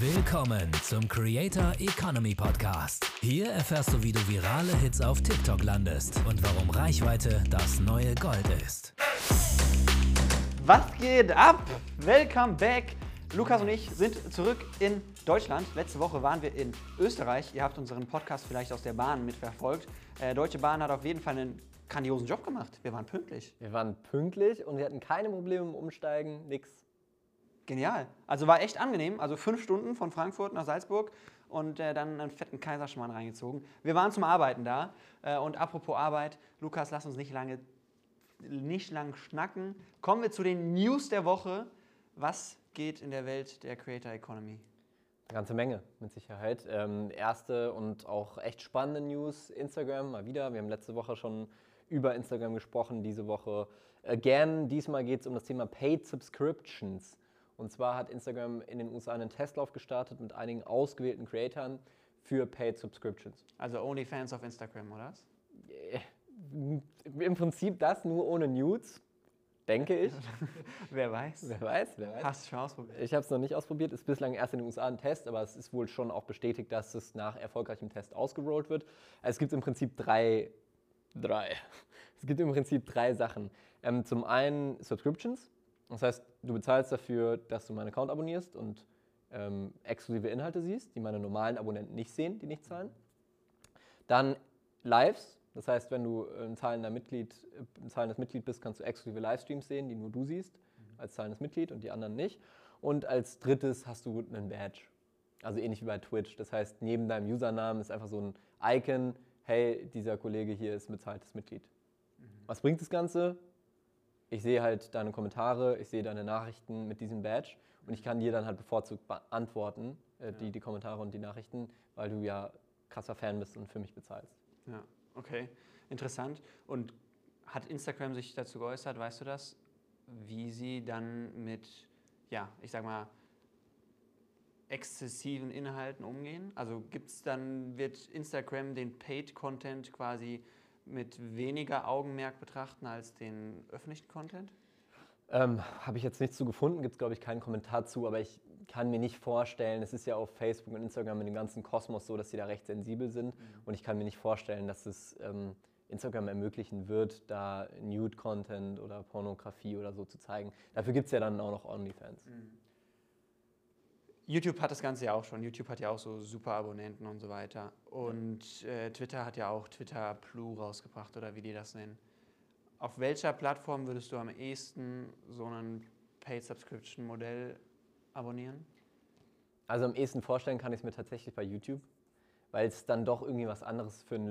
Willkommen zum Creator Economy Podcast. Hier erfährst du, wie du virale Hits auf TikTok landest und warum Reichweite das neue Gold ist. Was geht ab? Welcome back. Lukas und ich sind zurück in Deutschland. Letzte Woche waren wir in Österreich. Ihr habt unseren Podcast vielleicht aus der Bahn mitverfolgt. Äh, Deutsche Bahn hat auf jeden Fall einen grandiosen Job gemacht. Wir waren pünktlich. Wir waren pünktlich und wir hatten keine Probleme im Umsteigen, nix. Genial. Also war echt angenehm. Also fünf Stunden von Frankfurt nach Salzburg und äh, dann einen fetten Kaiserschmarrn reingezogen. Wir waren zum Arbeiten da. Äh, und apropos Arbeit, Lukas, lass uns nicht lange, nicht lang schnacken. Kommen wir zu den News der Woche. Was geht in der Welt der Creator Economy? Eine ganze Menge, mit Sicherheit. Ähm, erste und auch echt spannende News: Instagram mal wieder. Wir haben letzte Woche schon über Instagram gesprochen, diese Woche again. Diesmal geht es um das Thema Paid Subscriptions. Und zwar hat Instagram in den USA einen Testlauf gestartet mit einigen ausgewählten Creatoren für Paid Subscriptions. Also OnlyFans auf Instagram, oder? Im Prinzip das nur ohne Nudes, denke ich. wer weiß. Wer weiß, wer weiß. Hast du schon ausprobiert? Ich habe es noch nicht ausprobiert, ist bislang erst in den USA ein Test, aber es ist wohl schon auch bestätigt, dass es nach erfolgreichem Test ausgerollt wird. Es gibt im Prinzip drei, drei. Es gibt im Prinzip drei Sachen. Ähm, zum einen Subscriptions, das heißt, du bezahlst dafür, dass du meinen Account abonnierst und ähm, exklusive Inhalte siehst, die meine normalen Abonnenten nicht sehen, die nicht zahlen. Dann Lives, das heißt, wenn du ein zahlender Mitglied, ein zahlendes Mitglied bist, kannst du exklusive Livestreams sehen, die nur du siehst, als zahlendes Mitglied und die anderen nicht. Und als drittes hast du einen Badge. Also ähnlich wie bei Twitch. Das heißt, neben deinem Usernamen ist einfach so ein Icon, hey, dieser Kollege hier ist ein bezahltes Mitglied. Was bringt das Ganze? Ich sehe halt deine Kommentare, ich sehe deine Nachrichten mit diesem Badge und ich kann dir dann halt bevorzugt beantworten, äh, die, die Kommentare und die Nachrichten, weil du ja krasser Fan bist und für mich bezahlst. Ja, okay. Interessant. Und hat Instagram sich dazu geäußert, weißt du das, wie sie dann mit, ja, ich sag mal, exzessiven Inhalten umgehen? Also gibt's dann, wird Instagram den Paid-Content quasi mit weniger Augenmerk betrachten als den öffentlichen Content? Ähm, Habe ich jetzt nichts zu gefunden, gibt es glaube ich keinen Kommentar zu, aber ich kann mir nicht vorstellen, es ist ja auf Facebook und Instagram mit dem ganzen Kosmos so, dass sie da recht sensibel sind mhm. und ich kann mir nicht vorstellen, dass es ähm, Instagram ermöglichen wird, da Nude-Content oder Pornografie oder so zu zeigen. Dafür gibt es ja dann auch noch OnlyFans. Mhm. YouTube hat das Ganze ja auch schon. YouTube hat ja auch so super Abonnenten und so weiter. Und äh, Twitter hat ja auch Twitter Blue rausgebracht oder wie die das nennen. Auf welcher Plattform würdest du am ehesten so ein Paid Subscription Modell abonnieren? Also am ehesten vorstellen kann ich es mir tatsächlich bei YouTube, weil es dann doch irgendwie was anderes für ein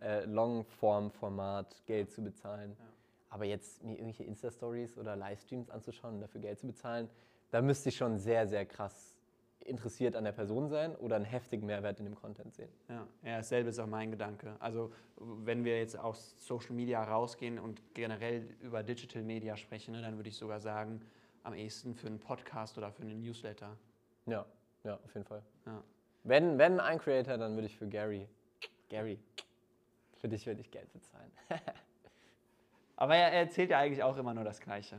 äh, Longform-Format Geld zu bezahlen. Ja. Aber jetzt mir irgendwelche Insta-Stories oder Livestreams anzuschauen und dafür Geld zu bezahlen, da müsste ich schon sehr, sehr krass interessiert an der Person sein oder einen heftigen Mehrwert in dem Content sehen. Ja, ja dasselbe ist auch mein Gedanke. Also wenn wir jetzt aus Social Media rausgehen und generell über Digital Media sprechen, ne, dann würde ich sogar sagen, am ehesten für einen Podcast oder für einen Newsletter. Ja, ja, auf jeden Fall. Ja. Wenn, wenn ein Creator, dann würde ich für Gary, Gary, für dich würde ich Geld bezahlen. Aber er erzählt ja eigentlich auch immer nur das Gleiche.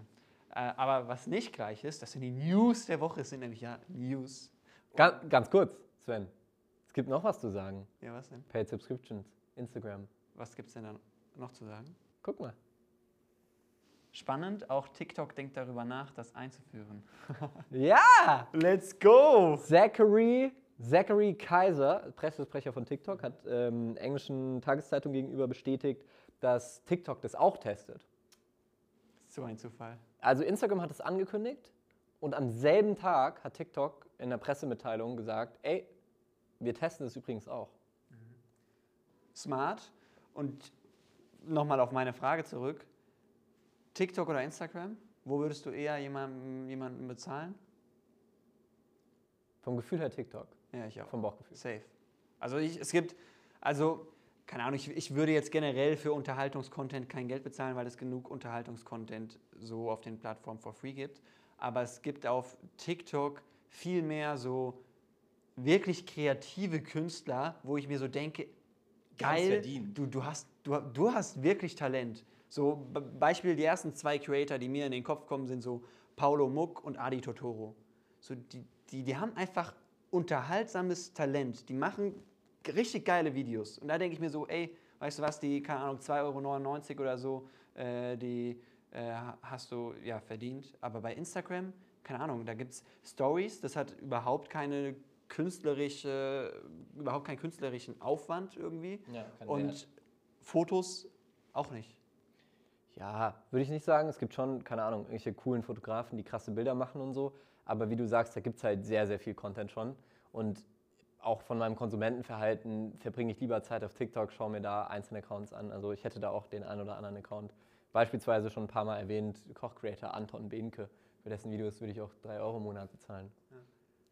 Äh, aber was nicht gleich ist, das sind die News der Woche, es sind nämlich ja News. Ganz, ganz kurz, Sven. Es gibt noch was zu sagen. Ja, was denn? Paid Subscriptions, Instagram. Was gibt es denn da noch zu sagen? Guck mal. Spannend, auch TikTok denkt darüber nach, das einzuführen. ja! Let's go! Zachary, Zachary Kaiser, Pressesprecher von TikTok, hat ähm, englischen Tageszeitung gegenüber bestätigt, dass TikTok das auch testet. So ein Zufall. Also Instagram hat es angekündigt und am selben Tag hat TikTok in der Pressemitteilung gesagt, ey, wir testen es übrigens auch. Smart. Und nochmal auf meine Frage zurück. TikTok oder Instagram? Wo würdest du eher jemanden, jemanden bezahlen? Vom Gefühl her TikTok. Ja, ich auch. Vom Bauchgefühl. Safe. Also ich, es gibt, also keine Ahnung, ich, ich würde jetzt generell für Unterhaltungskontent kein Geld bezahlen, weil es genug Unterhaltungskontent so auf den Plattformen for free gibt. Aber es gibt auf TikTok viel mehr so wirklich kreative Künstler, wo ich mir so denke, geil, du, du, hast, du, du hast wirklich Talent. So Beispiel, die ersten zwei Creator, die mir in den Kopf kommen, sind so Paulo Muck und Adi Totoro. So die, die, die haben einfach unterhaltsames Talent. Die machen richtig geile Videos. Und da denke ich mir so, ey, weißt du was, die, keine Ahnung, 2,99 Euro oder so, äh, die äh, hast du ja verdient. Aber bei Instagram, keine Ahnung, da gibt es Stories, das hat überhaupt keine künstlerische, überhaupt keinen künstlerischen Aufwand irgendwie. Ja, kein Und Wert. Fotos auch nicht. Ja, würde ich nicht sagen. Es gibt schon, keine Ahnung, irgendwelche coolen Fotografen, die krasse Bilder machen und so. Aber wie du sagst, da gibt es halt sehr, sehr viel Content schon. Und auch von meinem Konsumentenverhalten verbringe ich lieber Zeit auf TikTok, schaue mir da einzelne Accounts an. Also ich hätte da auch den einen oder anderen Account. Beispielsweise schon ein paar Mal erwähnt, Kochcreator Anton Behnke. Für dessen Videos würde ich auch 3 Euro im Monat bezahlen.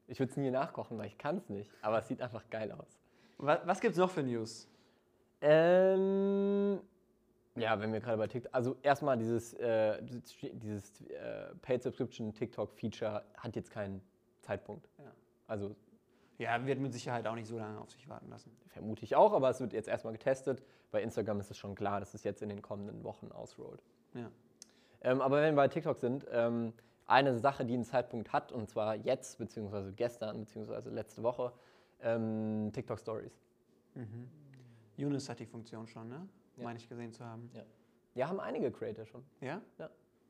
Ich würde es nie nachkochen, weil ich kann es nicht. Aber es sieht einfach geil aus. Was, was gibt es noch für News? Ähm, ja, wenn wir gerade bei TikTok, also erstmal dieses, äh, dieses äh, Paid Subscription TikTok Feature hat jetzt keinen Zeitpunkt. Ja. Also Ja, wird mit Sicherheit auch nicht so lange auf sich warten lassen. vermute ich auch, aber es wird jetzt erstmal getestet. Bei Instagram ist es schon klar, dass es jetzt in den kommenden Wochen ausrollt. Ja. Ähm, aber wenn wir bei TikTok sind, ähm, eine Sache, die einen Zeitpunkt hat, und zwar jetzt, beziehungsweise gestern, beziehungsweise letzte Woche, ähm, TikTok Stories. Yunus hat die Funktion schon, ne? Ja. Meine ich gesehen zu haben. Ja, haben einige Creator schon. Ja? Ja.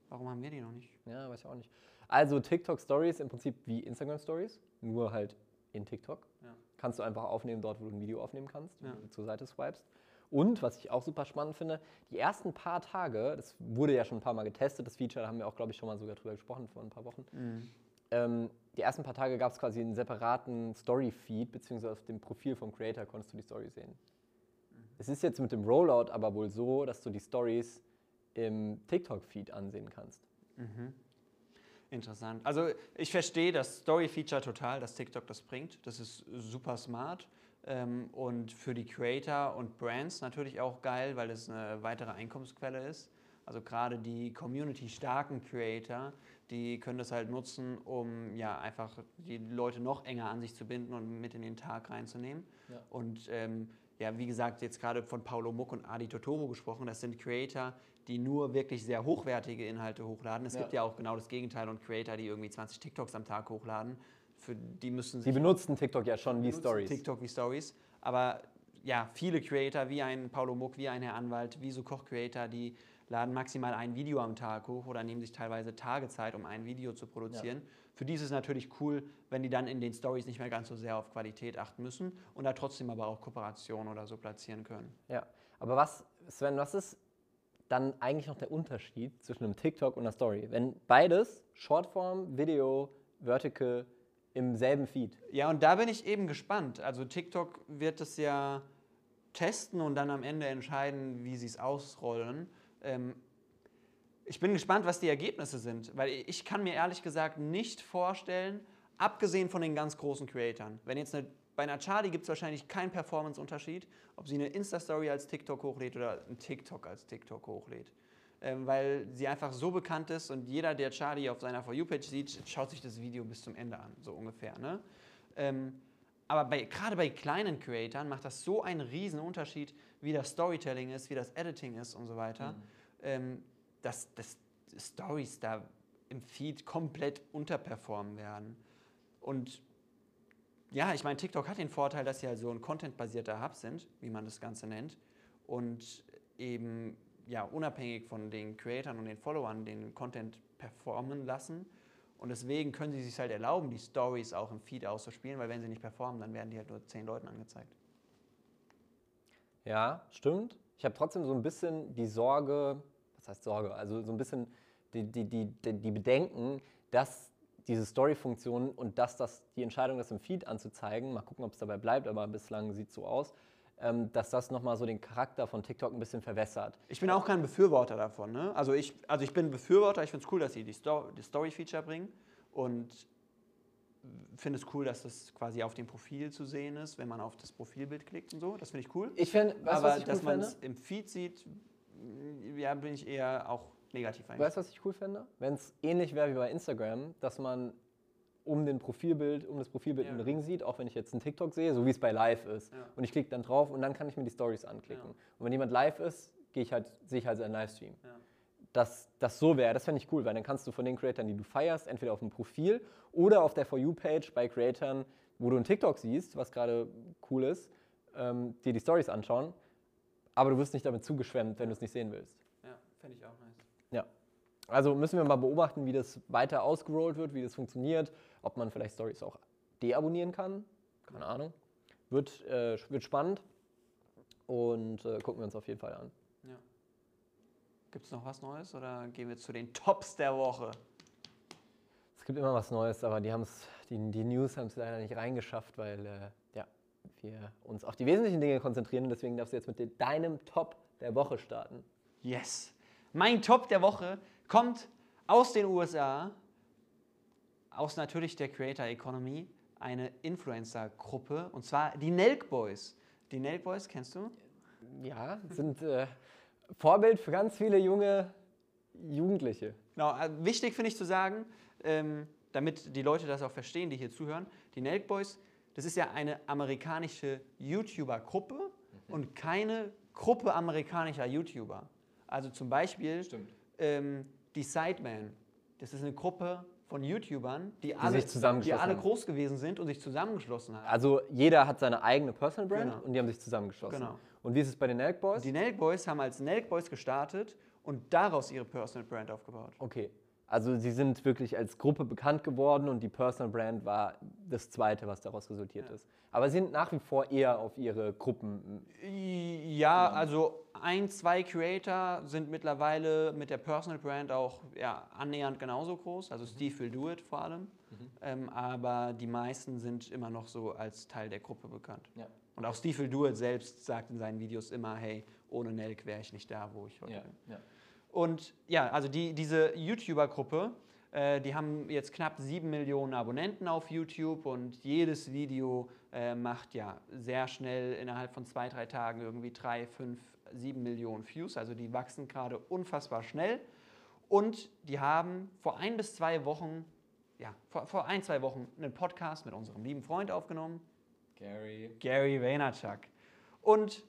Warum haben wir die noch nicht? Ja, weiß ich auch nicht. Also TikTok Stories im Prinzip wie Instagram Stories, nur halt in TikTok. Ja. Kannst du einfach aufnehmen, dort wo du ein Video aufnehmen kannst, Ja. wenn du zur Seite swipest. Und was ich auch super spannend finde, die ersten paar Tage, das wurde ja schon ein paar Mal getestet, das Feature, da haben wir auch, glaube ich, schon mal sogar drüber gesprochen vor ein paar Wochen. Ähm, die ersten paar Tage gab es quasi einen separaten Story-Feed, beziehungsweise auf dem Profil vom Creator konntest du die Story sehen. Es ist jetzt mit dem Rollout aber wohl so, dass du die Stories im TikTok-Feed ansehen kannst. Interessant. Also ich verstehe das Story-Feature total, dass TikTok das bringt. Das ist super smart. Ähm, und für die Creator und Brands natürlich auch geil, weil es eine weitere Einkommensquelle ist. Also gerade die community-starken Creator, die können das halt nutzen, um ja einfach die Leute noch enger an sich zu binden und mit in den Tag reinzunehmen. Ja. Und ähm, ja, wie gesagt, jetzt gerade von Paulo Muck und Adi Totoro gesprochen, das sind Creator, die nur wirklich sehr hochwertige Inhalte hochladen. Es Ja. gibt ja auch genau das Gegenteil und Creator, die irgendwie 20 TikToks am Tag hochladen. Für die müssen sich benutzen TikTok ja schon wie Stories. TikTok wie Stories. Aber ja, viele Creator, wie ein Paulo Muck, wie ein Herr Anwalt, wie so Koch-Creator, die laden maximal ein Video am Tag hoch oder nehmen sich teilweise Tage Zeit, um ein Video zu produzieren. Für die ist es natürlich cool, wenn die dann in den Stories nicht mehr ganz so sehr auf Qualität achten müssen und da trotzdem aber auch Kooperationen oder so platzieren können. Ja, aber was, Sven, was ist dann eigentlich noch der Unterschied zwischen einem TikTok und einer Story? Wenn beides, Shortform, Video, Vertical, im selben Feed. Ja, und da bin ich eben gespannt. Also TikTok wird es ja testen und dann am Ende entscheiden, wie sie es ausrollen. Ähm, ich bin gespannt, was die Ergebnisse sind, weil ich kann mir ehrlich gesagt nicht vorstellen, abgesehen von den ganz großen Creatoren, wenn jetzt eine, bei einer Charlie gibt es wahrscheinlich keinen Performance-Unterschied, ob sie eine Insta-Story als TikTok hochlädt oder ein TikTok als TikTok hochlädt. Ähm, weil sie einfach so bekannt ist und jeder, der Charlie auf seiner For You-Page sieht, schaut sich das Video bis zum Ende an, so ungefähr. Ne? Ähm, aber gerade bei kleinen Creatoren macht das so einen riesen Unterschied, wie das Storytelling ist, wie das Editing ist und so weiter, ähm, dass, dass Stories da im Feed komplett unterperformen werden. Und ja, ich meine, TikTok hat den Vorteil, dass sie halt so ein contentbasierter Hub sind, wie man das Ganze nennt, und eben ja, unabhängig von den Creatoren und den Followern den Content performen lassen. Und deswegen können sie sich halt erlauben, die Stories auch im Feed auszuspielen, weil wenn sie nicht performen, dann werden die halt nur zehn Leuten angezeigt. Ja, stimmt. Ich habe trotzdem so ein bisschen die Sorge, was heißt Sorge? Also so ein bisschen die, die, die die Bedenken, dass diese Story-Funktion und dass das die Entscheidung, das im Feed anzuzeigen, mal gucken, ob es dabei bleibt, aber bislang sieht es so aus, ähm, dass das nochmal so den Charakter von TikTok ein bisschen verwässert. Ich bin auch kein Befürworter davon. Ne? Also, ich, also ich bin Befürworter, ich finde es cool, dass sie die, Sto die Story-Feature bringen und finde es cool, dass das quasi auf dem Profil zu sehen ist, wenn man auf das Profilbild klickt und so. Das finde ich cool. Ich finde, Aber was ich dass man es im Feed sieht, mm, ja, bin ich eher auch negativ eigentlich. Weißt du, was ich cool fände? Wenn es ähnlich wäre wie bei Instagram, dass man um den Profilbild, um das Profilbild Ja. einen Ring sieht, auch wenn ich jetzt einen TikTok sehe, so wie es bei Live ist. Ja. Und ich klicke dann drauf und dann kann ich mir die Stories anklicken. Ja. Und wenn jemand live ist, gehe ich halt, sehe ich halt seinen Livestream. Ja. dass das so wäre, das fände ich cool, weil dann kannst du von den Creatoren, die du feierst, entweder auf dem Profil oder auf der For You-Page bei Creatoren, wo du einen TikTok siehst, was gerade cool ist, ähm, dir die Stories anschauen, aber du wirst nicht damit zugeschwemmt, wenn du es nicht sehen willst. Ja, fände ich auch nice. Also müssen wir mal beobachten, wie das weiter ausgerollt wird, wie das funktioniert, ob man vielleicht Stories auch deabonnieren kann. Keine Ahnung. Wird, äh, wird spannend und äh, gucken wir uns auf jeden Fall an. Ja. Gibt es noch was Neues oder gehen wir zu den Tops der Woche? Es gibt immer was Neues, aber die, haben's, die, die News haben es leider nicht reingeschafft, weil äh, ja, wir uns auf die wesentlichen Dinge konzentrieren. Deswegen darfst du jetzt mit de- deinem Top der Woche starten. Yes. Mein Top der Woche kommt aus den USA, aus natürlich der Creator Economy, eine Influencer-Gruppe, und zwar die Nelk Boys. Die Nelk Boys kennst du? Ja, sind äh, Vorbild für ganz viele junge Jugendliche. Genau, äh, wichtig finde ich zu sagen, ähm, damit die Leute das auch verstehen, die hier zuhören, die Nelk Boys, das ist ja eine amerikanische YouTuber-Gruppe und keine Gruppe amerikanischer YouTuber. Also zum Beispiel ähm, die Sideman. Das ist eine Gruppe von YouTubern, die, alle, sich zusammengeschlossen die alle groß gewesen sind und sich zusammengeschlossen haben. Also jeder hat seine eigene Personal Brand Genau. und die haben sich zusammengeschlossen. Genau. Und wie ist es bei den Elk Boys? Die Nelk Boys haben als Nelk Boys gestartet und daraus ihre Personal Brand aufgebaut. Okay. Also sie sind wirklich als Gruppe bekannt geworden und die Personal Brand war das zweite, was daraus resultiert ist. Aber sie sind nach wie vor eher auf ihre Gruppen. Ja, also ein, zwei Creator sind mittlerweile mit der Personal Brand auch ja, annähernd genauso groß. Also Steve will do it vor allem. Ähm, aber die meisten sind immer noch so als Teil der Gruppe bekannt. Ja. Und auch Steve will do it selbst sagt in seinen Videos immer, hey, ohne Nelk wäre ich nicht da, wo ich heute bin. Und ja, also die, diese YouTuber-Gruppe, äh, die haben jetzt knapp 7 Millionen Abonnenten auf YouTube und jedes Video äh, macht ja sehr schnell innerhalb von zwei, drei Tagen irgendwie 3, 5, 7 Millionen Views. Also die wachsen gerade unfassbar schnell. Und die haben vor ein bis zwei Wochen, ja, vor, vor ein, zwei Wochen einen Podcast mit unserem lieben Freund aufgenommen, Gary. Gary Vaynerchuk. Und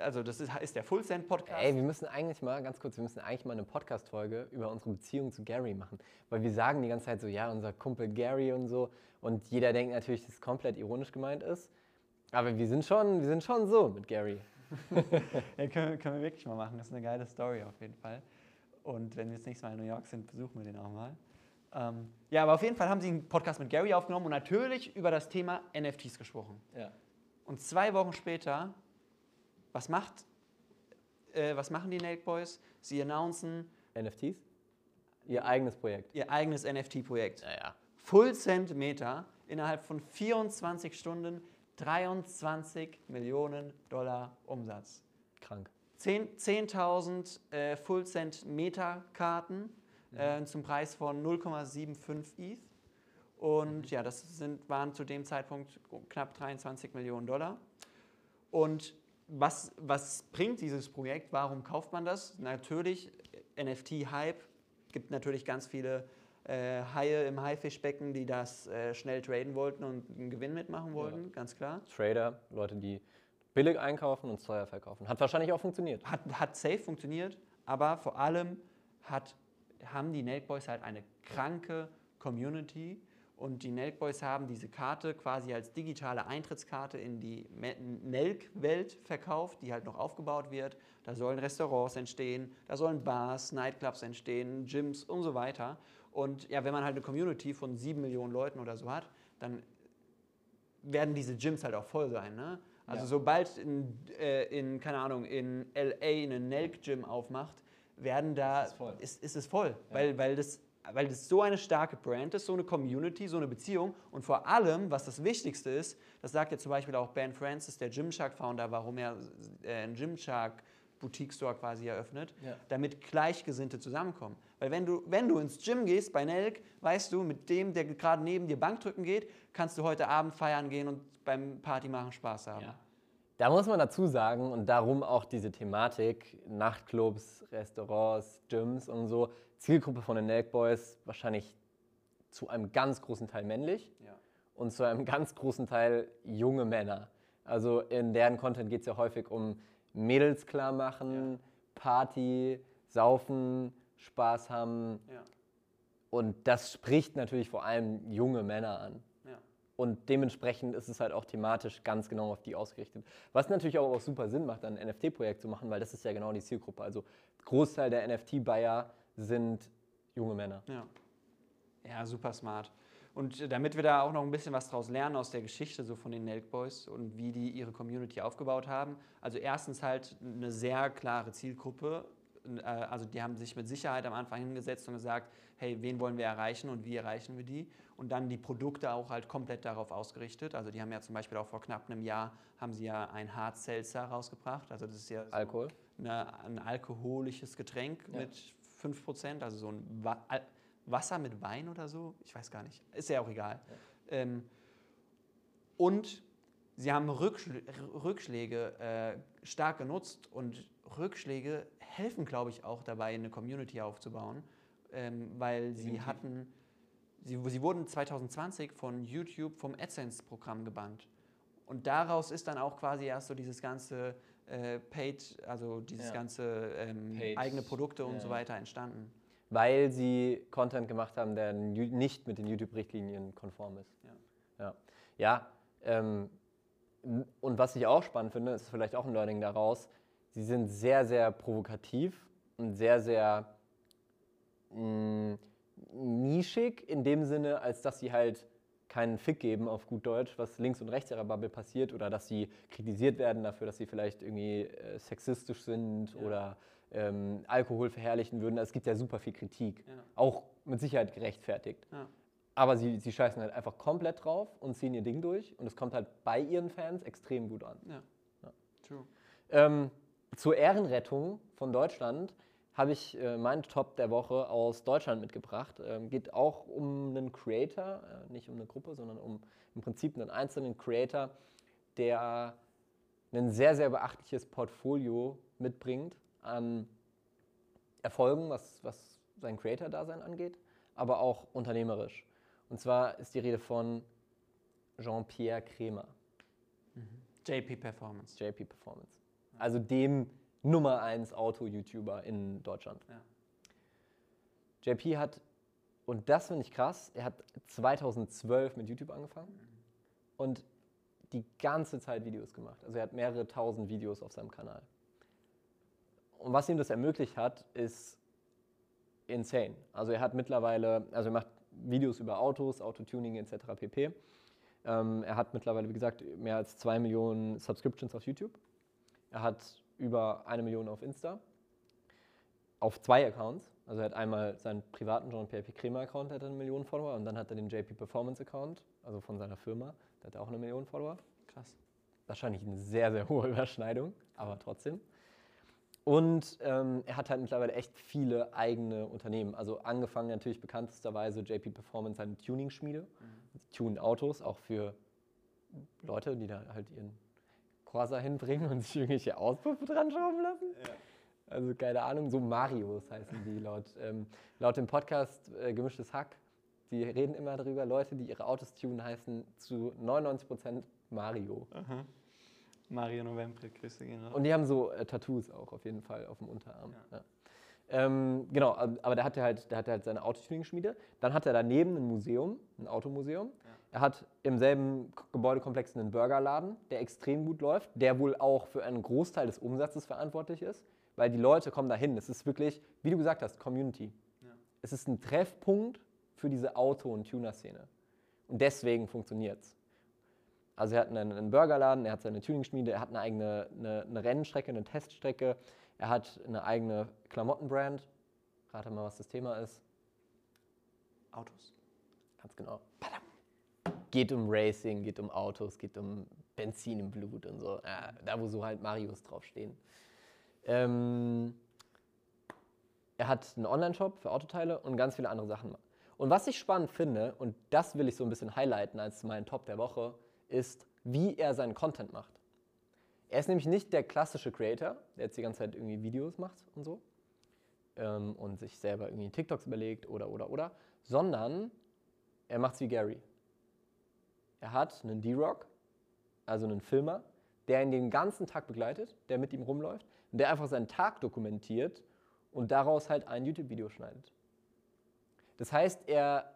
also das ist, ist der Full Send Podcast. Ey, wir müssen eigentlich mal, ganz kurz, wir müssen eigentlich mal eine Podcast-Folge über unsere Beziehung zu Gary machen. Weil wir sagen die ganze Zeit so, ja, unser Kumpel Gary und so. Und jeder denkt natürlich, dass es komplett ironisch gemeint ist. Aber wir sind schon, wir sind schon so mit Gary. Ja, können, wir- können wir wirklich mal machen. Das ist eine geile Story auf jeden Fall. Und wenn wir das nächste Mal in New York sind, besuchen wir den auch mal. Ähm, ja, aber auf jeden Fall haben sie einen Podcast mit Gary aufgenommen und natürlich über das Thema NFTs gesprochen. Ja. Und zwei Wochen später, was, macht, äh, was machen die Nelk Boys? Sie announcen NFTs? Ihr eigenes Projekt. ihr eigenes NFT-Projekt. Naja. Full Cent Meter innerhalb von 24 Stunden 23 Millionen Dollar Umsatz. Krank. 10 10.000 äh, Full Cent Meter Karten äh, zum Preis von 0,75 ETH. Und ja, das sind, waren zu dem Zeitpunkt knapp 23 Millionen Dollar. Und was, was bringt dieses Projekt? Warum kauft man das? Natürlich, NFT-Hype gibt natürlich ganz viele äh, Haie im Haifischbecken, die das äh, schnell traden wollten und einen Gewinn mitmachen wollten, ganz klar. Trader, Leute, die billig einkaufen und teuer verkaufen. Hat wahrscheinlich auch funktioniert. Hat, hat safe funktioniert, aber vor allem hat, haben die Nelk Boys halt eine kranke Community und die Nelk Boys haben diese Karte quasi als digitale Eintrittskarte in die Nelk-Welt verkauft, die halt noch aufgebaut wird. Da sollen Restaurants entstehen, da sollen Bars, Nightclubs entstehen, Gyms und so weiter. Und ja, wenn man halt eine Community von sieben Millionen Leuten oder so hat, dann werden diese Gyms halt auch voll sein. Ne? Also Ja. sobald in, äh, in, keine Ahnung, in LA eine Nelk-Gym aufmacht, werden da, Ist es voll. ist, ist es voll. Weil, weil, das, weil das so eine starke Brand ist, so eine Community, so eine Beziehung. Und vor allem, was das Wichtigste ist, das sagt ja zum Beispiel auch Ben Francis, der Gymshark-Founder, warum er äh, einen Gymshark Boutique Store quasi eröffnet, Ja. damit Gleichgesinnte zusammenkommen. Weil wenn du, wenn du ins Gym gehst bei Nelk, weißt du, mit dem, der gerade neben dir Bankdrücken geht, kannst du heute Abend feiern gehen und beim Party machen Spaß haben. Da muss man dazu sagen und darum auch diese Thematik, Nachtclubs, Restaurants, Gyms und so, Zielgruppe von den Nelk Boys wahrscheinlich zu einem ganz großen Teil männlich Ja. und zu einem ganz großen Teil junge Männer. Also in deren Content geht es ja häufig um Mädels klar machen, Party, Saufen, Spaß haben. Ja. Und das spricht natürlich vor allem junge Männer an. Ja. Und dementsprechend ist es halt auch thematisch ganz genau auf die ausgerichtet. Was natürlich auch, auch super Sinn macht, ein NFT-Projekt zu machen, weil das ist ja genau die Zielgruppe. Also Großteil der NFT-Buyer sind junge Männer. Ja. Ja, super smart. Und äh, damit wir da auch noch ein bisschen was draus lernen aus der Geschichte so von den Nelk Boys und wie die ihre Community aufgebaut haben. Also erstens halt eine sehr klare Zielgruppe. Äh, Also die haben sich mit Sicherheit am Anfang hingesetzt und gesagt, hey, wen wollen wir erreichen und wie erreichen wir die? Und dann die Produkte auch halt komplett darauf ausgerichtet. Also die haben ja zum Beispiel auch vor knapp einem Jahr haben sie ja ein Hard Seltzer rausgebracht. Also das ist ja so Alkohol? eine, ein alkoholisches Getränk Ja. mit 5%, also so ein Wa Wasser mit Wein oder so. Ich weiß gar nicht. Ist ja auch egal. Ähm, und sie haben Rückschl Rückschläge äh, stark genutzt und Rückschläge helfen, glaube ich, auch dabei, eine Community aufzubauen, ähm, weil sie Definitiv. hatten, sie, sie wurden 2020 von YouTube vom AdSense-Programm gebannt. Und daraus ist dann auch quasi erst so dieses ganze äh, Paid, also dieses Ja. ganze ähm, eigene Produkte und ja. so weiter entstanden. Weil sie Content gemacht haben, der nicht mit den YouTube-Richtlinien konform ist. Ja. Ja, ja ähm, und was ich auch spannend finde, ist vielleicht auch ein Learning daraus, sie sind sehr, sehr provokativ und sehr, sehr mh, nischig in dem Sinne, als dass sie halt keinen Fick geben auf gut Deutsch, was links und rechts ihrer Bubble passiert oder dass sie kritisiert werden dafür, dass sie vielleicht irgendwie äh, sexistisch sind Ja. oder ähm, Alkohol verherrlichen würden. Es gibt ja super viel Kritik, Ja. auch mit Sicherheit gerechtfertigt. Ja. Aber sie, sie scheißen halt einfach komplett drauf und ziehen ihr Ding durch und es kommt halt bei ihren Fans extrem gut an. Ja. Ja. True. Ähm, zur Ehrenrettung von Deutschland habe ich äh, meinen Top der Woche aus Deutschland mitgebracht. Ähm, geht auch um einen Creator, äh, nicht um eine Gruppe, sondern um im Prinzip einen einzelnen Creator, der ein sehr, sehr beachtliches Portfolio mitbringt an Erfolgen, was, was sein Creator-Dasein angeht, aber auch unternehmerisch. Und zwar ist die Rede von Jean-Pierre Kremer. JP Performance. JP Performance. Also dem Nummer 1 Auto-YouTuber in Deutschland. Ja. JP hat, und das finde ich krass, er hat 2012 mit YouTube angefangen und die ganze Zeit Videos gemacht. Also er hat mehrere tausend Videos auf seinem Kanal. Und was ihm das ermöglicht hat, ist insane. Also er hat mittlerweile, also er macht Videos über Autos, Autotuning etc. pp. Ähm, er hat mittlerweile, wie gesagt, mehr als zwei Millionen Subscriptions auf YouTube. Er hat über eine Million auf Insta. Auf zwei Accounts. Also er hat einmal seinen privaten Jean-Pierre Crema Account, der hat eine Million Follower. Und dann hat er den JP Performance Account, also von seiner Firma. Der hat auch eine Million Follower. Krass. Wahrscheinlich eine sehr, sehr hohe Überschneidung, aber trotzdem. Und ähm, er hat halt mittlerweile echt viele eigene Unternehmen. Also angefangen natürlich bekanntesterweise JP Performance, seine Tuning-Schmiede. Tunen Autos, auch für Leute, die da halt ihren Corsa hinbringen und sich irgendwelche Auspuffe dran schrauben lassen. Also keine Ahnung, so Marios heißen die laut, ähm, laut dem Podcast äh, Gemischtes Hack. Die reden immer darüber, Leute, die ihre Autos tunen, heißen zu 99% Mario. Mario November, Grüße gehen raus. Und die haben so äh, Tattoos auch auf jeden Fall auf dem Unterarm. Ja. Ja. Ähm, genau, ab- aber der hatte halt, der hatte halt seine Autotuning-Schmiede. Dann hat er daneben ein Museum, ein Automuseum. Er hat im selben Gebäudekomplex einen Burgerladen, der extrem gut läuft, der wohl auch für einen Großteil des Umsatzes verantwortlich ist, weil die Leute kommen dahin. Es ist wirklich, wie du gesagt hast, Community. Ja. Es ist ein Treffpunkt für diese Auto- und Tuner-Szene. Und deswegen funktioniert es. Also er hat einen, einen Burgerladen, er hat seine Tuning-Schmiede, er hat eine eigene eine, eine Rennstrecke, eine Teststrecke, er hat eine eigene Klamottenbrand. Rate mal, was das Thema ist. Autos. Ganz genau. Geht um Racing, geht um Autos, geht um Benzin im Blut und so. Ja, da, wo so halt Marios draufstehen. Ähm, er hat einen Online-Shop für Autoteile und ganz viele andere Sachen. Und was ich spannend finde, und das will ich so ein bisschen highlighten als meinen Top der Woche, ist, wie er seinen Content macht. Er ist nämlich nicht der klassische Creator, der jetzt die ganze Zeit irgendwie Videos macht und so ähm, und sich selber irgendwie TikToks überlegt oder, oder, oder, sondern er macht es wie Gary. Er hat einen D-Rock, also einen Filmer, der ihn den ganzen Tag begleitet, der mit ihm rumläuft und der einfach seinen Tag dokumentiert und daraus halt ein YouTube-Video schneidet. Das heißt, er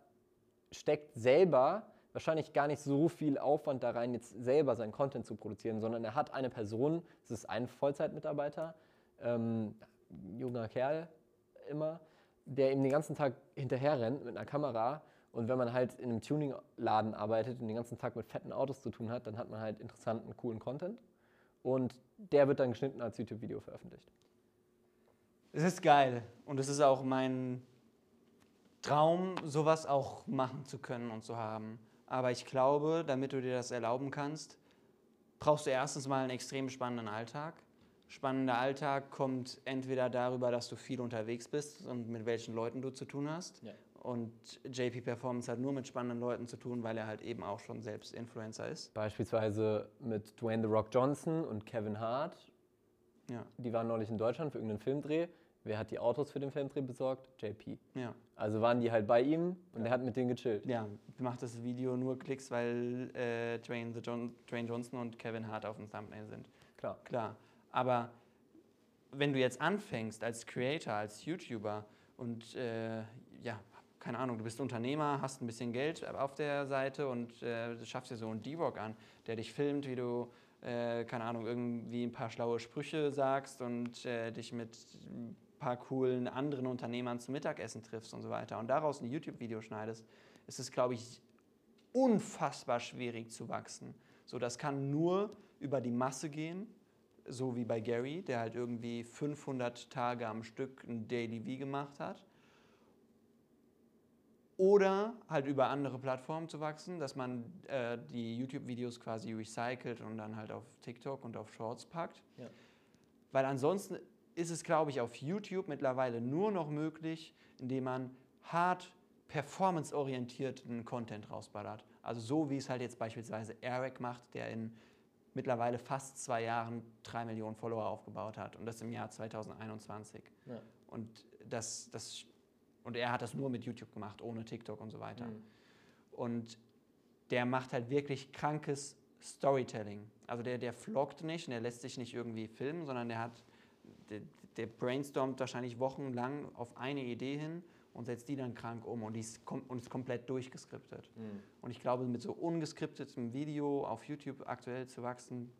steckt selber wahrscheinlich gar nicht so viel Aufwand da rein, jetzt selber seinen Content zu produzieren, sondern er hat eine Person, das ist ein Vollzeitmitarbeiter, ähm, junger Kerl immer, der ihm den ganzen Tag hinterher rennt mit einer Kamera. Und wenn man halt in einem Tuning-Laden arbeitet und den ganzen Tag mit fetten Autos zu tun hat, dann hat man halt interessanten, coolen Content. Und der wird dann geschnitten als YouTube-Video veröffentlicht. Es ist geil und es ist auch mein Traum, sowas auch machen zu können und zu haben. Aber ich glaube, damit du dir das erlauben kannst, brauchst du erstens mal einen extrem spannenden Alltag. Spannender Alltag kommt entweder darüber, dass du viel unterwegs bist und mit welchen Leuten du zu tun hast. Ja. Und JP Performance hat nur mit spannenden Leuten zu tun, weil er halt eben auch schon selbst Influencer ist. Beispielsweise mit Dwayne The Rock Johnson und Kevin Hart. Ja, Die waren neulich in Deutschland für irgendeinen Filmdreh. Wer hat die Autos für den Filmdreh besorgt? JP. ja. Also waren die halt bei ihm und er hat mit denen gechillt. Ja, macht das Video nur Klicks, weil äh, Dwayne, the John, Dwayne Johnson und Kevin Hart auf dem Thumbnail sind. Klar. Klar. Aber wenn du jetzt anfängst als Creator, als YouTuber und äh, ja, keine Ahnung, du bist Unternehmer, hast ein bisschen Geld auf der Seite und äh, schaffst dir so einen D-Rock an, der dich filmt, wie du, äh, keine Ahnung, irgendwie ein paar schlaue Sprüche sagst und äh, dich mit ein paar coolen anderen Unternehmern zum Mittagessen triffst und so weiter und daraus ein YouTube-Video schneidest, ist es, glaube ich, unfassbar schwierig zu wachsen. So, das kann nur über die Masse gehen, so wie bei Gary, der halt irgendwie 500 Tage am Stück ein Daily V gemacht hat. Oder halt über andere Plattformen zu wachsen, dass man äh, die YouTube-Videos quasi recycelt und dann halt auf TikTok und auf Shorts packt. Ja. Weil ansonsten ist es, glaube ich, auf YouTube mittlerweile nur noch möglich, indem man hart performanceorientierten Content rausballert. Also so wie es halt jetzt beispielsweise Eric macht, der in mittlerweile fast zwei Jahren drei Millionen Follower aufgebaut hat und das im Jahr 2021. Ja. Und, das, das, und er hat das nur mit YouTube gemacht, ohne TikTok und so weiter. Mhm. Und der macht halt wirklich krankes Storytelling. Also der, der vloggt nicht und der lässt sich nicht irgendwie filmen, sondern der hat, der, der brainstormt wahrscheinlich wochenlang auf eine Idee hin und setzt die dann krank um und, die ist, kom und ist komplett durchgeskriptet. Mhm. Und ich glaube, mit so ungeskriptetem Video auf YouTube aktuell zu wachsen,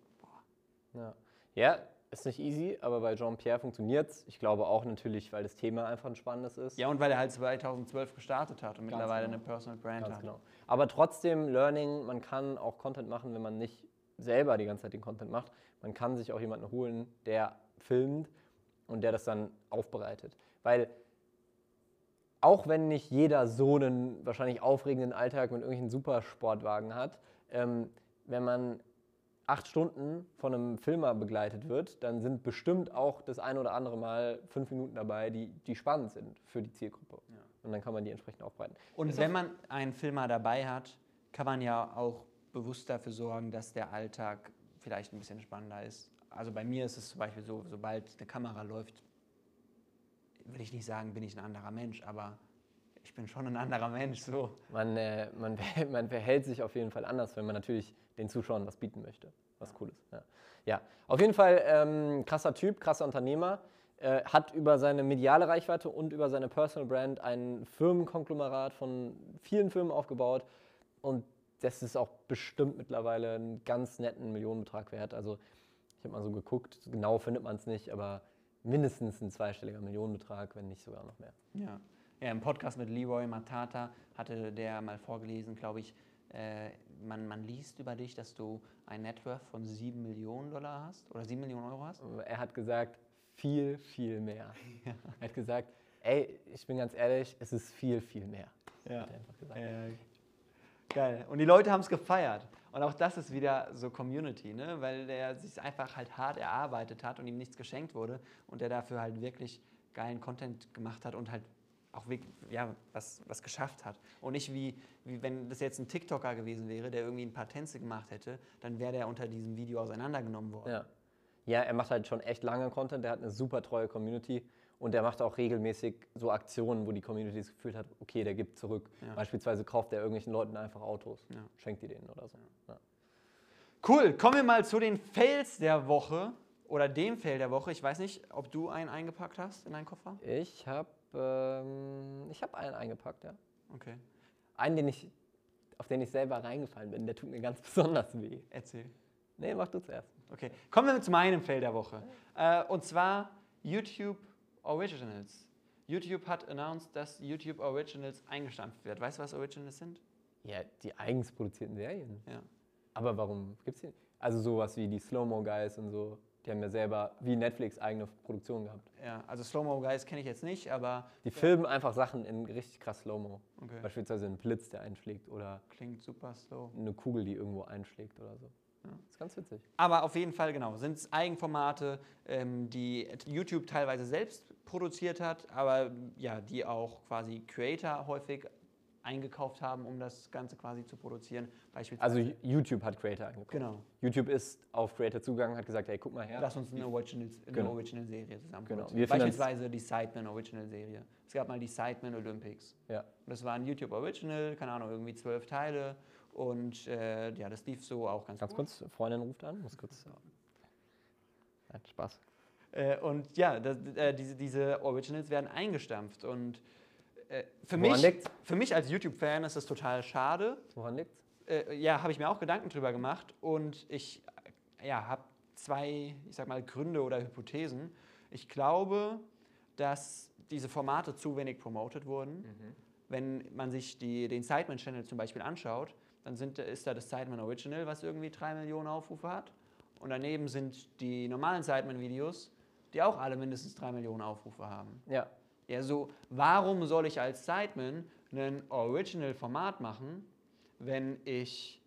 Ja. ja, ist nicht easy, aber bei Jean-Pierre funktioniert es. Ich glaube auch natürlich, weil das Thema einfach ein spannendes ist. ja, und weil er halt 2012 gestartet hat und Ganz mittlerweile genau. eine Personal Brand Ganz hat. genau. Aber trotzdem Learning, man kann auch Content machen, wenn man nicht selber die ganze Zeit den Content macht. Man kann sich auch jemanden holen, der filmt und der das dann aufbereitet. Weil auch wenn nicht jeder so einen wahrscheinlich aufregenden Alltag mit irgendwelchen Supersportwagen hat, ähm, wenn man acht Stunden von einem Filmer begleitet wird, dann sind bestimmt auch das ein oder andere Mal fünf Minuten dabei, die, die spannend sind für die Zielgruppe. Ja. Und dann kann man die entsprechend aufbereiten. Und Ist wenn man einen Filmer dabei hat, kann man ja auch bewusst dafür sorgen, dass der Alltag vielleicht ein bisschen spannender ist. Also bei mir ist es zum Beispiel so, sobald eine Kamera läuft, will ich nicht sagen, bin ich ein anderer Mensch, aber ich bin schon ein anderer Mensch. So. Man, äh, man, man verhält sich auf jeden Fall anders, wenn man natürlich den Zuschauern was bieten möchte. Was cool ist. Ja, ja. auf jeden Fall ähm, krasser Typ, krasser Unternehmer. Äh, hat über seine mediale Reichweite und über seine Personal Brand ein Firmenkonglomerat von vielen Firmen aufgebaut. Und das ist auch bestimmt mittlerweile einen ganz netten Millionenbetrag wert. Also ich habe mal so geguckt, genau findet man es nicht, aber mindestens ein zweistelliger Millionenbetrag, wenn nicht sogar noch mehr. Ja. ja, im Podcast mit Leroy Matata hatte der mal vorgelesen, glaube ich, äh, man, man liest über dich, dass du ein Networth von 7 Millionen Dollar hast oder 7 Millionen Euro hast. Er hat gesagt, viel, viel mehr. Er hat gesagt, ey, ich bin ganz ehrlich, es ist viel, viel mehr. Ja. Äh, geil. Und die Leute haben es gefeiert. Und auch das ist wieder so Community, ne? weil der sich einfach halt hart erarbeitet hat und ihm nichts geschenkt wurde und der dafür halt wirklich geilen Content gemacht hat und halt auch wirklich, ja, was, was geschafft hat. Und nicht wie, wie, wenn das jetzt ein TikToker gewesen wäre, der irgendwie ein paar Tänze gemacht hätte, dann wäre der unter diesem Video auseinandergenommen worden. Ja. ja, er macht halt schon echt lange Content, der hat eine super treue Community und der macht auch regelmäßig so Aktionen, wo die Community das Gefühl hat, okay, der gibt zurück. Ja. Beispielsweise kauft er irgendwelchen Leuten einfach Autos, Ja. schenkt die denen oder so. Ja. Cool, kommen wir mal zu den Fails der Woche. Oder dem Fail der Woche. Ich weiß nicht, ob du einen eingepackt hast in deinen Koffer. Ich habe ähm, ich hab einen eingepackt, ja. Okay, Einen, den ich, auf den ich selber reingefallen bin, der tut mir ganz besonders weh. erzähl. Nee, mach du zuerst. Okay, kommen wir zu meinem Fail der Woche. Äh, und zwar YouTube Originals. YouTube hat announced, dass YouTube Originals eingestampft wird. Weißt du, was Originals sind? Ja, die eigens produzierten Serien. Ja. Aber warum gibt's die? Also sowas wie die Slow-Mo Guys und so, die haben ja selber wie Netflix eigene Produktion gehabt. Ja, also Slow-Mo Guys kenne ich jetzt nicht, aber Die filmen einfach Sachen in richtig krass Slow-Mo. okay. Beispielsweise einen Blitz, der einschlägt oder klingt super slow. eine Kugel, die irgendwo einschlägt oder so. Ja. Das ist ganz witzig. Aber auf jeden Fall, genau, sind es Eigenformate, ähm, die YouTube teilweise selbst produziert hat, aber ja, die auch quasi Creator häufig eingekauft haben, um das Ganze quasi zu produzieren. Beispielsweise. Also YouTube hat Creator eingekauft. genau. YouTube ist auf Creator zugegangen, hat gesagt, hey, guck mal her. Lass uns eine Original, eine Genau. Original zusammen Genau. Wir Beispielsweise die Sidemen Original Serie. Es gab mal die Sidemen Olympics. Ja. Und das war ein YouTube Original, keine Ahnung, irgendwie zwölf Teile. Und äh, ja, das lief so auch ganz, Ganz gut. kurz, Freundin ruft an, muss kurz. Nein, Spaß. Äh, und ja, das, äh, diese, diese Originals werden eingestampft. Und äh, für, Woran mich, liegt's? für mich als YouTube-Fan ist das total schade. Woran liegt's? Äh, ja, habe ich mir auch Gedanken drüber gemacht. Und ich ja, habe zwei, ich sag mal, Gründe oder Hypothesen. Ich glaube, dass diese Formate zu wenig promoted wurden. Wenn man sich die, den Sideman-Channel zum Beispiel anschaut, dann sind, ist da das Sideman Original, was irgendwie drei Millionen Aufrufe hat. Und daneben sind die normalen Sideman-Videos, die auch alle mindestens drei Millionen Aufrufe haben. Ja, Ja, so, warum soll ich als Sideman ein Original-Format machen, wenn ich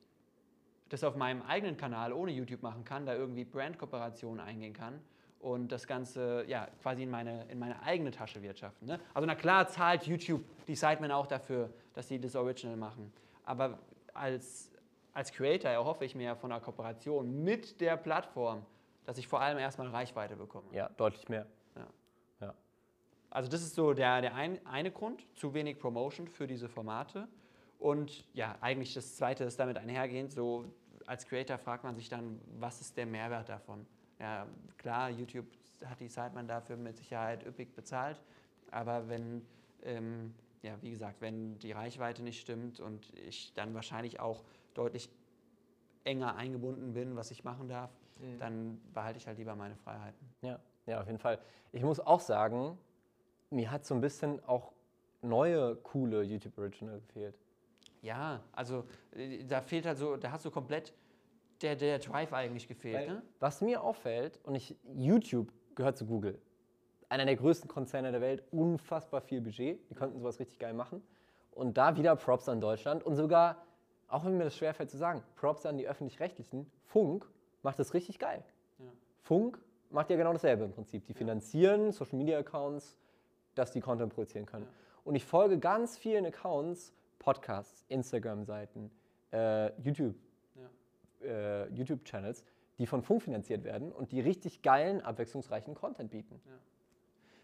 das auf meinem eigenen Kanal ohne YouTube machen kann, da irgendwie Brand-Kooperationen eingehen kann und das Ganze ja, quasi in meine, in meine eigene Tasche wirtschaften. Ne? Also na klar zahlt YouTube die Sidemen auch dafür, dass sie das Original machen. Aber als, als Creator erhoffe ich mir von einer Kooperation mit der Plattform, dass ich vor allem erstmal Reichweite bekomme. ja, deutlich mehr. Ja. Ja. Also das ist so der, der ein, eine Grund, zu wenig Promotion für diese Formate. Und ja, eigentlich das Zweite ist damit einhergehend, so als Creator fragt man sich dann, was ist der Mehrwert davon? Ja, klar, YouTube hat die Sideman dafür mit Sicherheit üppig bezahlt, aber wenn, ähm, ja, wie gesagt, wenn die Reichweite nicht stimmt und ich dann wahrscheinlich auch deutlich enger eingebunden bin, was ich machen darf, dann behalte ich halt lieber meine Freiheiten. Ja, ja, auf jeden Fall. Ich muss auch sagen, mir hat so ein bisschen auch neue, coole YouTube Original gefehlt. Ja, also äh, da fehlt halt so, da hast du komplett der, der Drive eigentlich gefehlt. Ne? Was mir auffällt, und ich, YouTube gehört zu Google, einer der größten Konzerne der Welt, unfassbar viel Budget, die konnten sowas richtig geil machen. Und da wieder Props an Deutschland und sogar, auch wenn mir das schwerfällt zu sagen, Props an die Öffentlich-Rechtlichen, Funk macht das richtig geil. Ja. Funk macht ja genau dasselbe im Prinzip. Die finanzieren Social-Media-Accounts, dass die Content produzieren können. Ja. Und ich folge ganz vielen Accounts, Podcasts, Instagram-Seiten, äh, YouTube, Ja. äh, YouTube-Channels, die von Funk finanziert werden und die richtig geilen, abwechslungsreichen Content bieten.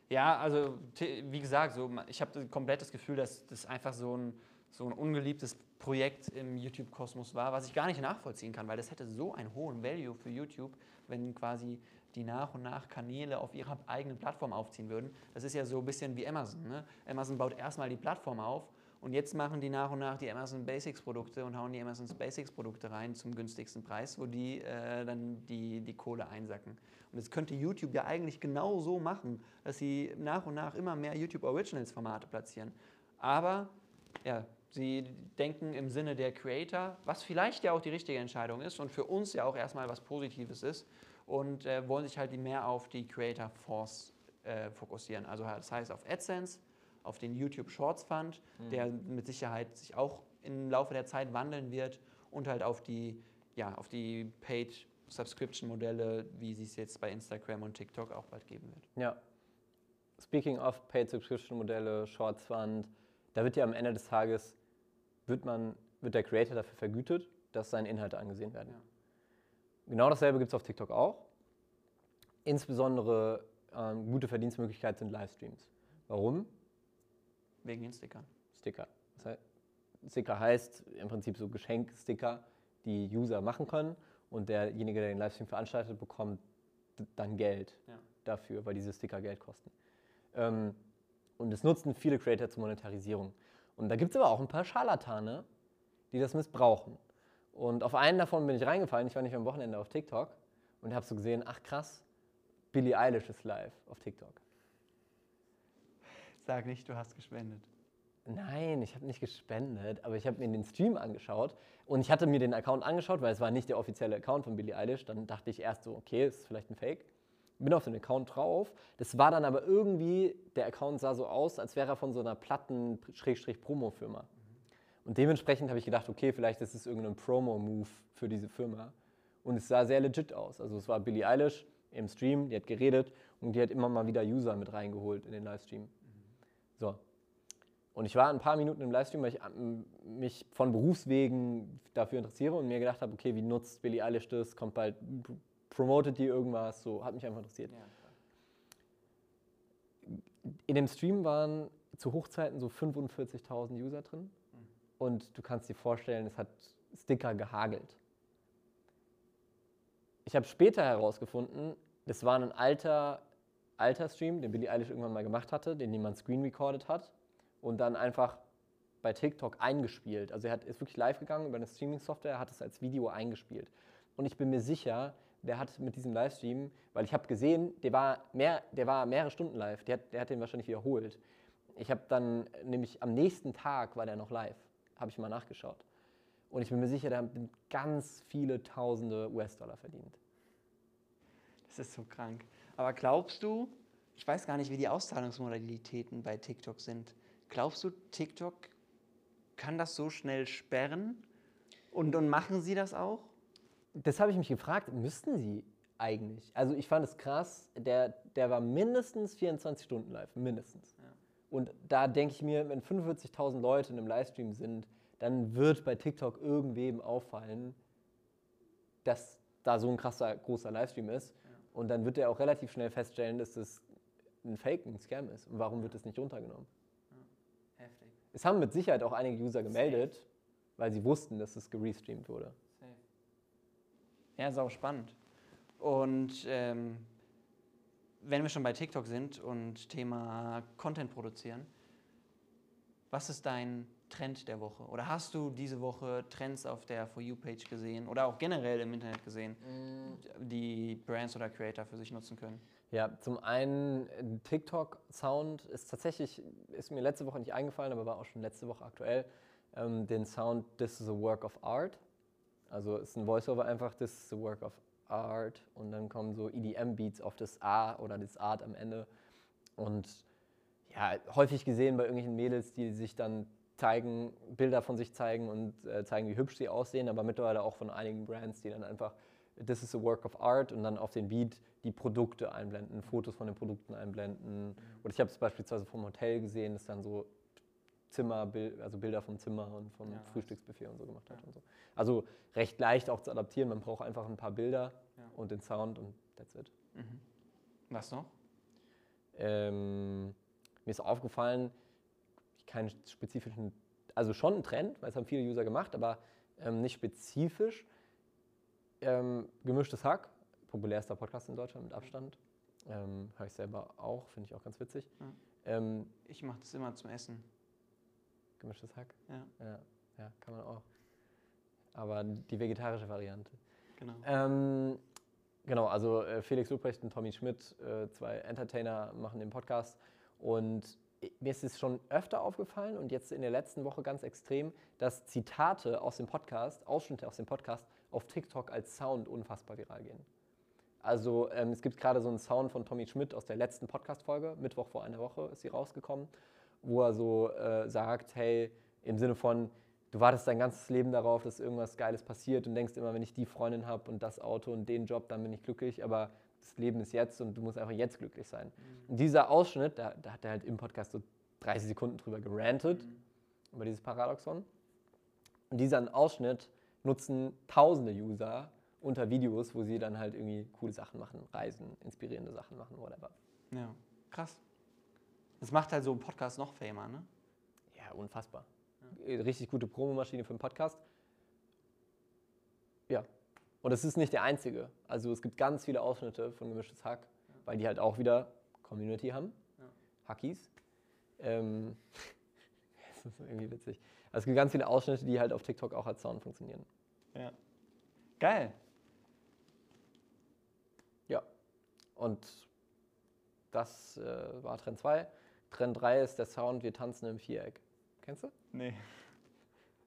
Ja, also t- wie gesagt, so, ich habe komplett das Gefühl, dass das einfach so ein, so ein ungeliebtes Projekt im YouTube-Kosmos war, was ich gar nicht nachvollziehen kann, weil das hätte so einen hohen Value für YouTube, wenn quasi die nach und nach Kanäle auf ihrer eigenen Plattform aufziehen würden. Das ist ja so ein bisschen wie Amazon. Ne? Amazon baut erstmal die Plattform auf und jetzt machen die nach und nach die Amazon Basics Produkte und hauen die Amazon Basics Produkte rein zum günstigsten Preis, wo die äh, dann die, die Kohle einsacken. Und das könnte YouTube ja eigentlich genau so machen, dass sie nach und nach immer mehr YouTube Originals Formate platzieren. Aber ja, sie denken im Sinne der Creator, was vielleicht ja auch die richtige Entscheidung ist und für uns ja auch erstmal was Positives ist und äh, wollen sich halt mehr auf die Creator Force äh, fokussieren. Also das heißt auf AdSense, auf den YouTube Shorts Fund, der mit Sicherheit sich auch im Laufe der Zeit wandeln wird und halt auf die, ja, auf die Paid Subscription Modelle, wie sie es jetzt bei Instagram und TikTok auch bald geben wird. Ja. Speaking of Paid Subscription Modelle, Shorts Fund, da wird ja am Ende des Tages, wird, man, wird der Creator dafür vergütet, dass seine Inhalte angesehen werden. Ja. Genau dasselbe gibt es auf TikTok auch. Insbesondere ähm, gute Verdienstmöglichkeit sind Livestreams. Warum? Wegen den Stickern. Sticker. Das heißt, Sticker heißt im Prinzip so Geschenksticker, die User machen können und derjenige, der den Livestream veranstaltet, bekommt dann Geld Ja. dafür, weil diese Sticker Geld kosten. Ähm, und es nutzen viele Creator zur Monetarisierung. Und da gibt es aber auch ein paar Scharlatane, die das missbrauchen. Und auf einen davon bin ich reingefallen. Ich war nicht am Wochenende auf TikTok und habe so gesehen, ach krass, Billie Eilish ist live auf TikTok. Sag nicht, du hast gespendet. Nein, ich habe nicht gespendet, aber ich habe mir den Stream angeschaut und ich hatte mir den Account angeschaut, weil es war nicht der offizielle Account von Billie Eilish. Dann dachte ich erst so, okay, ist vielleicht ein Fake. Bin auf den Account drauf. Das war dann aber irgendwie, der Account sah so aus, als wäre er von so einer Platten-Promo-Firma. Und dementsprechend habe ich gedacht, okay, vielleicht ist es irgendein Promo-Move für diese Firma. Und es sah sehr legit aus. Also es war Billie Eilish im Stream, die hat geredet und die hat immer mal wieder User mit reingeholt in den Livestream. So. Und ich war ein paar Minuten im Livestream, weil ich ähm, mich von Berufswegen dafür interessiere und mir gedacht habe, okay, wie nutzt Billie Eilish das? Kommt bald, pr- promotet die irgendwas? So, hat mich einfach interessiert. Ja. In dem Stream waren zu Hochzeiten so 45.000 User drin. Und du kannst dir vorstellen, es hat Sticker gehagelt. Ich habe später herausgefunden, das war ein alter, alter Stream, den Billie Eilish irgendwann mal gemacht hatte, den jemand screen recorded hat und dann einfach bei TikTok eingespielt. Also er hat, ist wirklich live gegangen über eine Streaming-Software, hat es als Video eingespielt. Und ich bin mir sicher, der hat mit diesem Livestream, weil ich habe gesehen, der war, mehr, der war mehrere Stunden live, der hat, der hat den wahrscheinlich wiederholt. Ich habe dann, nämlich am nächsten Tag war der noch live, habe ich mal nachgeschaut. Und ich bin mir sicher, der hat ganz viele tausende US-Dollar verdient. Das ist so krank. Aber glaubst du, ich weiß gar nicht, wie die Auszahlungsmodalitäten bei TikTok sind. Glaubst du, TikTok kann das so schnell sperren? Und, und machen sie das auch? Das habe ich mich gefragt, müssten sie eigentlich? Also ich fand es krass, der, der war mindestens 24 Stunden live, mindestens. Und da denke ich mir, wenn 45.000 Leute in einem Livestream sind, dann wird bei TikTok irgendwem auffallen, dass da so ein krasser, großer Livestream ist. Und dann wird er auch relativ schnell feststellen, dass das ein Fake, ein Scam ist. Und warum wird das nicht runtergenommen? Heftig. Es haben mit Sicherheit auch einige User gemeldet, weil sie wussten, dass es gerestreamt wurde. Ja, sau spannend. Und ähm, wenn wir schon bei TikTok sind und Thema Content produzieren, was ist dein Trend der Woche? Oder hast du diese Woche Trends auf der For You-Page gesehen oder auch generell im Internet gesehen, die Brands oder Creator für sich nutzen können? Ja, zum einen TikTok-Sound ist tatsächlich, ist mir letzte Woche nicht eingefallen, aber war auch schon letzte Woche aktuell, ähm, den Sound This is a Work of Art. Also ist ein Voiceover einfach This is a Work of Art und dann kommen so EDM-Beats auf das A oder das Art am Ende. Und ja, häufig gesehen bei irgendwelchen Mädels, die sich dann zeigen, Bilder von sich zeigen und äh, zeigen, wie hübsch sie aussehen, aber mittlerweile auch von einigen Brands, die dann einfach This is a work of art und dann auf den Beat die Produkte einblenden, Fotos von den Produkten einblenden. Oder ich habe es beispielsweise vom Hotel gesehen, das dann so Zimmer, also Bilder vom Zimmer und vom Ja. Frühstücksbuffet und so gemacht hat. Und so. Also recht leicht auch zu adaptieren. Man braucht einfach ein paar Bilder Ja. und den Sound und that's it. Was noch? Ähm, mir ist aufgefallen, keinen spezifischen, also schon ein Trend, weil es haben viele User gemacht, aber ähm, nicht spezifisch. Ähm, gemischtes Hack, populärster Podcast in Deutschland mit Abstand. Ähm, Höre ich selber auch, finde ich auch ganz witzig. Ja. Ähm, Ich mache das immer zum Essen. gemischtes Hack, Ja, ja, ja, kann man auch. Aber die vegetarische Variante. Genau. Ähm, genau, also äh, Felix Lubrecht und Tommy Schmidt, äh, zwei Entertainer, machen den Podcast. Und i- mir ist es schon öfter aufgefallen und jetzt in der letzten Woche ganz extrem, dass Zitate aus dem Podcast, Ausschnitte aus dem Podcast auf TikTok als Sound unfassbar viral gehen. Also ähm, es gibt gerade so einen Sound von Tommy Schmidt aus der letzten Podcast-Folge, Mittwoch vor einer Woche ist sie rausgekommen, wo er so äh, sagt, hey, im Sinne von, du wartest dein ganzes Leben darauf, dass irgendwas Geiles passiert und denkst immer, wenn ich die Freundin habe und das Auto und den Job, dann bin ich glücklich, aber das Leben ist jetzt und du musst einfach jetzt glücklich sein. Und dieser Ausschnitt, da, da hat er halt im Podcast so 30 Sekunden drüber gerantet, über dieses Paradoxon. Und diesen Ausschnitt nutzen tausende User unter Videos, wo sie dann halt irgendwie coole Sachen machen, Reisen, inspirierende Sachen machen, whatever. Ja, krass. Das macht halt so einen Podcast noch famer, ne? Ja, unfassbar. Äh, Richtig gute Promomaschine für einen Podcast. Ja, Und es ist nicht der einzige. Also es gibt ganz viele Ausschnitte von Gemischtes Hack, weil die halt auch wieder Community haben. Hackies. Ähm, das ist irgendwie witzig. Also es gibt ganz viele Ausschnitte, die halt auf TikTok auch als Sound funktionieren. Ja. Geil. Ja. Und das äh, war Trend 2. Trend 3 ist der Sound, wir tanzen im Viereck. Kennst du? Nee.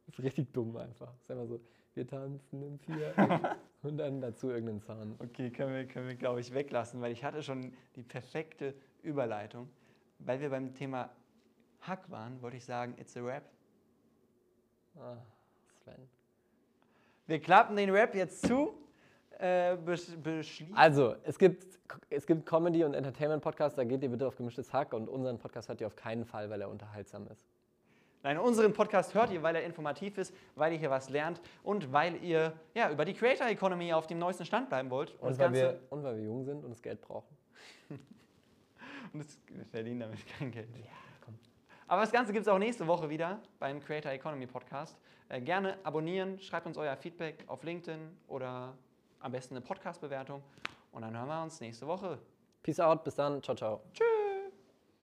Das ist richtig dumm einfach. Das ist einfach so, wir tanzen im Viereck und dann dazu irgendeinen Sound. Okay, können wir, können wir glaube ich, weglassen, weil ich hatte schon die perfekte Überleitung. Weil wir beim Thema Hack waren, wollte ich sagen, it's a rap. Ah, Sven. Wir klappen den Rap jetzt zu. Äh. Also, es gibt, es gibt Comedy- und Entertainment-Podcasts, da geht ihr bitte auf gemischtes Hack und unseren Podcast hört ihr auf keinen Fall, weil er unterhaltsam ist. Nein, unseren Podcast hört ihr, weil er informativ ist, weil ihr hier was lernt und weil ihr ja, über die Creator Economy auf dem neuesten Stand bleiben wollt. Und, das weil, wir, und weil wir jung sind und das Geld brauchen. und wir verdienen damit kein Geld. Ja, komm. Aber das Ganze gibt es auch nächste Woche wieder beim Creator Economy Podcast. Äh, gerne abonnieren, schreibt uns euer Feedback auf LinkedIn oder am besten eine Podcast-Bewertung. Und dann hören wir uns nächste Woche. Peace out, bis dann, ciao, ciao. Tschüss.